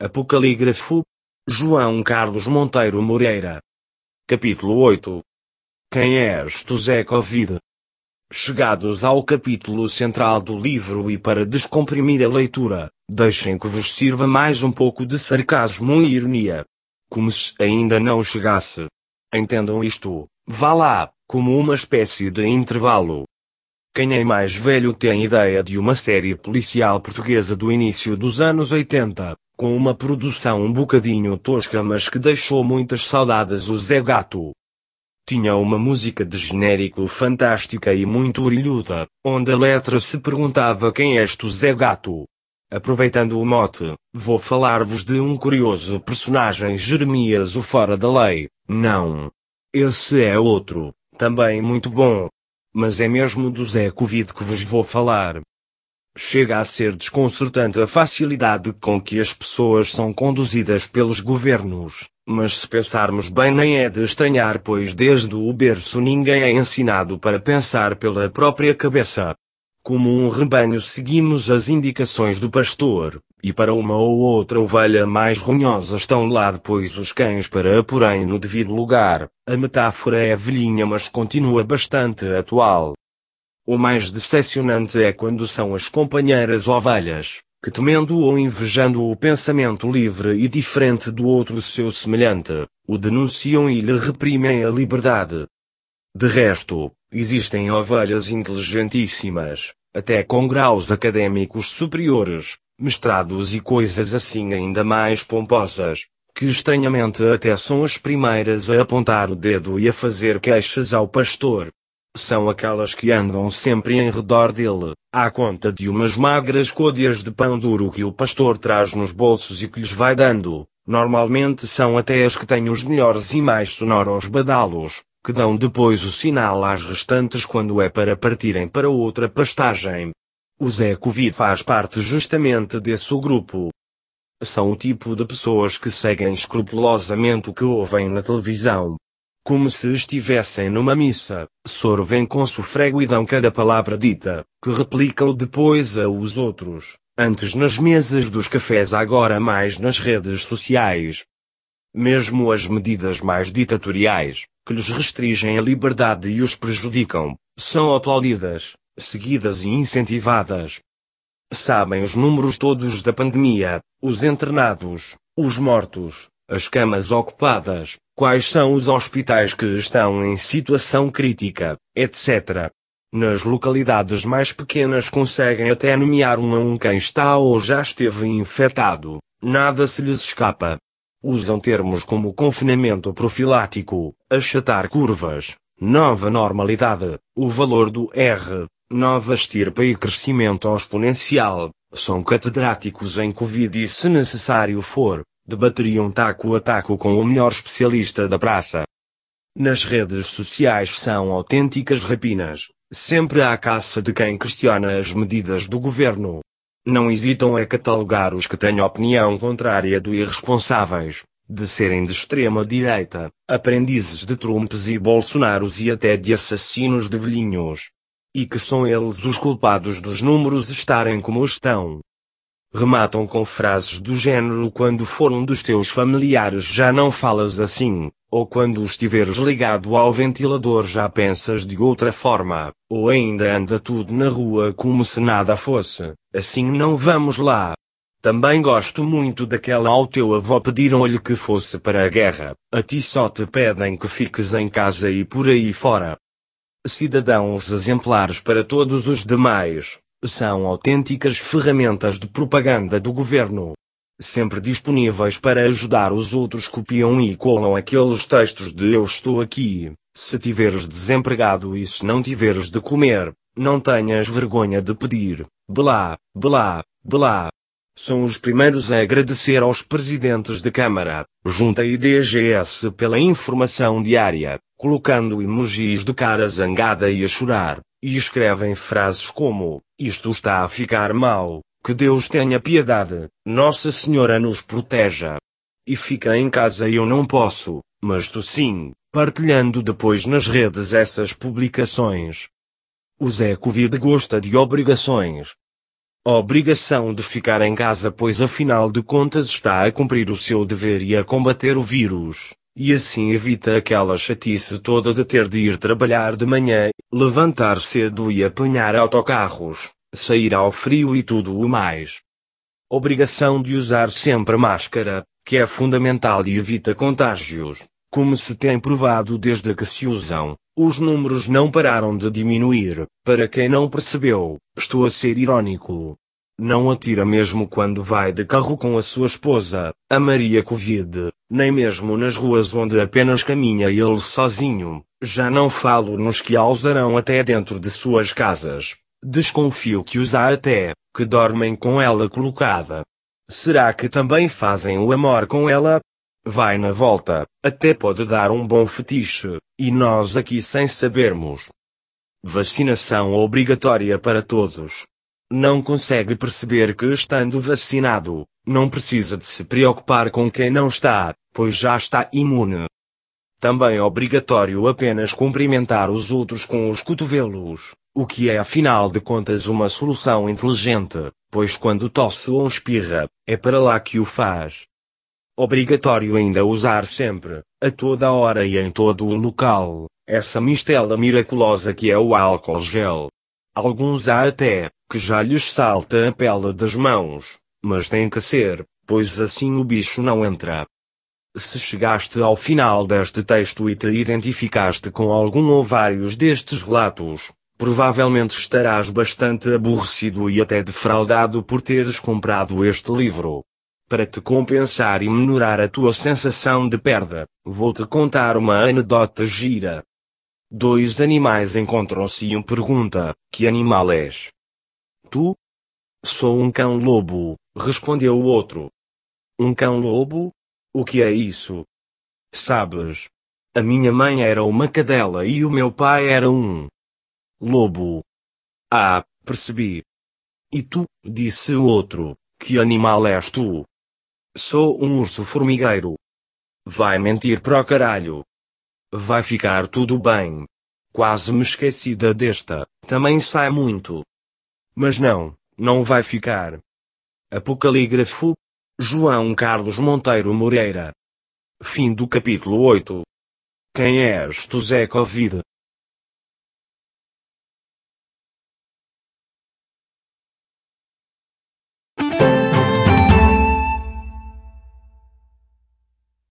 Apocalígrafo. João Carlos Monteiro Moreira. Capítulo 8. Quem és tu Zé Covid? Chegados ao capítulo central do livro e para descomprimir a leitura, deixem que vos sirva mais um pouco de sarcasmo e ironia. Como se ainda não chegasse. Entendam isto, vá lá, como uma espécie de intervalo. Quem é mais velho tem ideia de uma série policial portuguesa do início dos anos 80, com uma produção um bocadinho tosca mas que deixou muitas saudades o Zé Gato. Tinha uma música de genérico fantástica e muito brilhuda, onde a letra se perguntava quem és tu Zé Gato. Aproveitando o mote, vou falar-vos de um curioso personagem Jeremias o Fora da Lei. Não. Esse é outro, também muito bom. Mas é mesmo do Zé Covid que vos vou falar. Chega a ser desconcertante a facilidade com que as pessoas são conduzidas pelos governos, mas se pensarmos bem nem é de estranhar pois desde o berço ninguém é ensinado para pensar pela própria cabeça. Como um rebanho seguimos as indicações do pastor, e para uma ou outra ovelha mais runhosa estão lá depois os cães para porém no devido lugar. A metáfora é velhinha mas continua bastante atual. O mais decepcionante é quando são as companheiras ovelhas, que temendo ou invejando o pensamento livre e diferente do outro seu semelhante, o denunciam e lhe reprimem a liberdade. De resto, existem ovelhas inteligentíssimas, até com graus académicos superiores, mestrados e coisas assim ainda mais pomposas, que estranhamente até são as primeiras a apontar o dedo e a fazer queixas ao pastor. São aquelas que andam sempre em redor dele, à conta de umas magras côdeas de pão duro que o pastor traz nos bolsos e que lhes vai dando. Normalmente são até as que têm os melhores e mais sonoros badalos, que dão depois o sinal às restantes quando é para partirem para outra pastagem. O Zé Covid faz parte justamente desse grupo. São o tipo de pessoas que seguem escrupulosamente o que ouvem na televisão. Como se estivessem numa missa, sorvem com sufrego e dão cada palavra dita, que replicam depois a os outros, antes nas mesas dos cafés agora mais nas redes sociais. Mesmo as medidas mais ditatoriais, que lhes restringem a liberdade e os prejudicam, são aplaudidas, seguidas e incentivadas. Sabem os números todos da pandemia, os internados, os mortos, as camas ocupadas, quais são os hospitais que estão em situação crítica, etc. Nas localidades mais pequenas conseguem até nomear um a um quem está ou já esteve infectado, nada se lhes escapa. Usam termos como confinamento profilático, achatar curvas, nova normalidade, o valor do R, nova estirpa e crescimento exponencial. São catedráticos em Covid e se necessário for, debateriam taco a taco com o melhor especialista da praça. Nas redes sociais são autênticas rapinas, sempre à caça de quem questiona as medidas do governo, não hesitam a catalogar os que têm opinião contrária do irresponsáveis, de serem de extrema direita, aprendizes de Trumps e Bolsonaros e até de assassinos de velhinhos. E que são eles os culpados dos números estarem como estão. Rematam com frases do género quando for um dos teus familiares já não falas assim, ou quando estiveres ligado ao ventilador já pensas de outra forma, ou ainda anda tudo na rua como se nada fosse, assim não vamos lá. Também gosto muito daquela ao teu avô pediram-lhe que fosse para a guerra, a ti só te pedem que fiques em casa e por aí fora. Cidadãos exemplares para todos os demais, são autênticas ferramentas de propaganda do governo. Sempre disponíveis para ajudar os outros copiam e colam aqueles textos de eu estou aqui, se tiveres desempregado e se não tiveres de comer, não tenhas vergonha de pedir, blá, blá, blá. São os primeiros a agradecer aos presidentes de Câmara, Junta e DGS pela informação diária, colocando emojis de cara zangada e a chorar, e escrevem frases como, isto está a ficar mal, que Deus tenha piedade, Nossa Senhora nos proteja. E fica em casa eu não posso, mas tu sim, partilhando depois nas redes essas publicações. O Zé Covid gosta de obrigações. obrigação de ficar em casa pois afinal de contas está a cumprir o seu dever e a combater o vírus, e assim evita aquela chatice toda de ter de ir trabalhar de manhã, levantar cedo e apanhar autocarros, sair ao frio e tudo o mais. Obrigação de usar sempre máscara, que é fundamental e evita contágios. Como se tem provado desde que se usam, os números não pararam de diminuir. Para quem não percebeu, estou a ser irônico. Não atira mesmo quando vai de carro com a sua esposa, a Maria Covid, nem mesmo nas ruas onde apenas caminha ele sozinho. Já não falo nos que a usarão até dentro de suas casas. Desconfio que os há até, que dormem com ela colocada. Será que também fazem o amor com ela? vai na volta, até pode dar um bom fetiche, e nós aqui sem sabermos. Vacinação obrigatória para todos. Não consegue perceber que estando vacinado, não precisa de se preocupar com quem não está, pois já está imune. Também obrigatório apenas cumprimentar os outros com os cotovelos, o que é afinal de contas uma solução inteligente, pois quando tosse ou espirra, é para lá que o faz. Obrigatório ainda usar sempre, a toda hora e em todo o local, essa mistela miraculosa que é o álcool gel. Alguns há até, que já lhes salta a pele das mãos, mas tem que ser, pois assim o bicho não entra. Se chegaste ao final deste texto e te identificaste com algum ou vários destes relatos, provavelmente estarás bastante aborrecido e até defraudado por teres comprado este livro. Para te compensar e menorar a tua sensação de perda, vou-te contar uma anedota gira. Dois animais encontram-se e um pergunta: Que animal és? Tu? Sou um cão-lobo, respondeu o outro. Um cão-lobo? O que é isso? Sabes? A minha mãe era uma cadela e o meu pai era um lobo. Ah, percebi. E tu, disse o outro, que animal és tu? Sou um urso formigueiro. Vai mentir pro caralho. Vai ficar tudo bem. Quase me esqueci da desta, também sai muito. Mas não, não vai ficar. Apocalígrafo João Carlos Monteiro Moreira. Fim do capítulo 8. Quem és tu Zé Covid?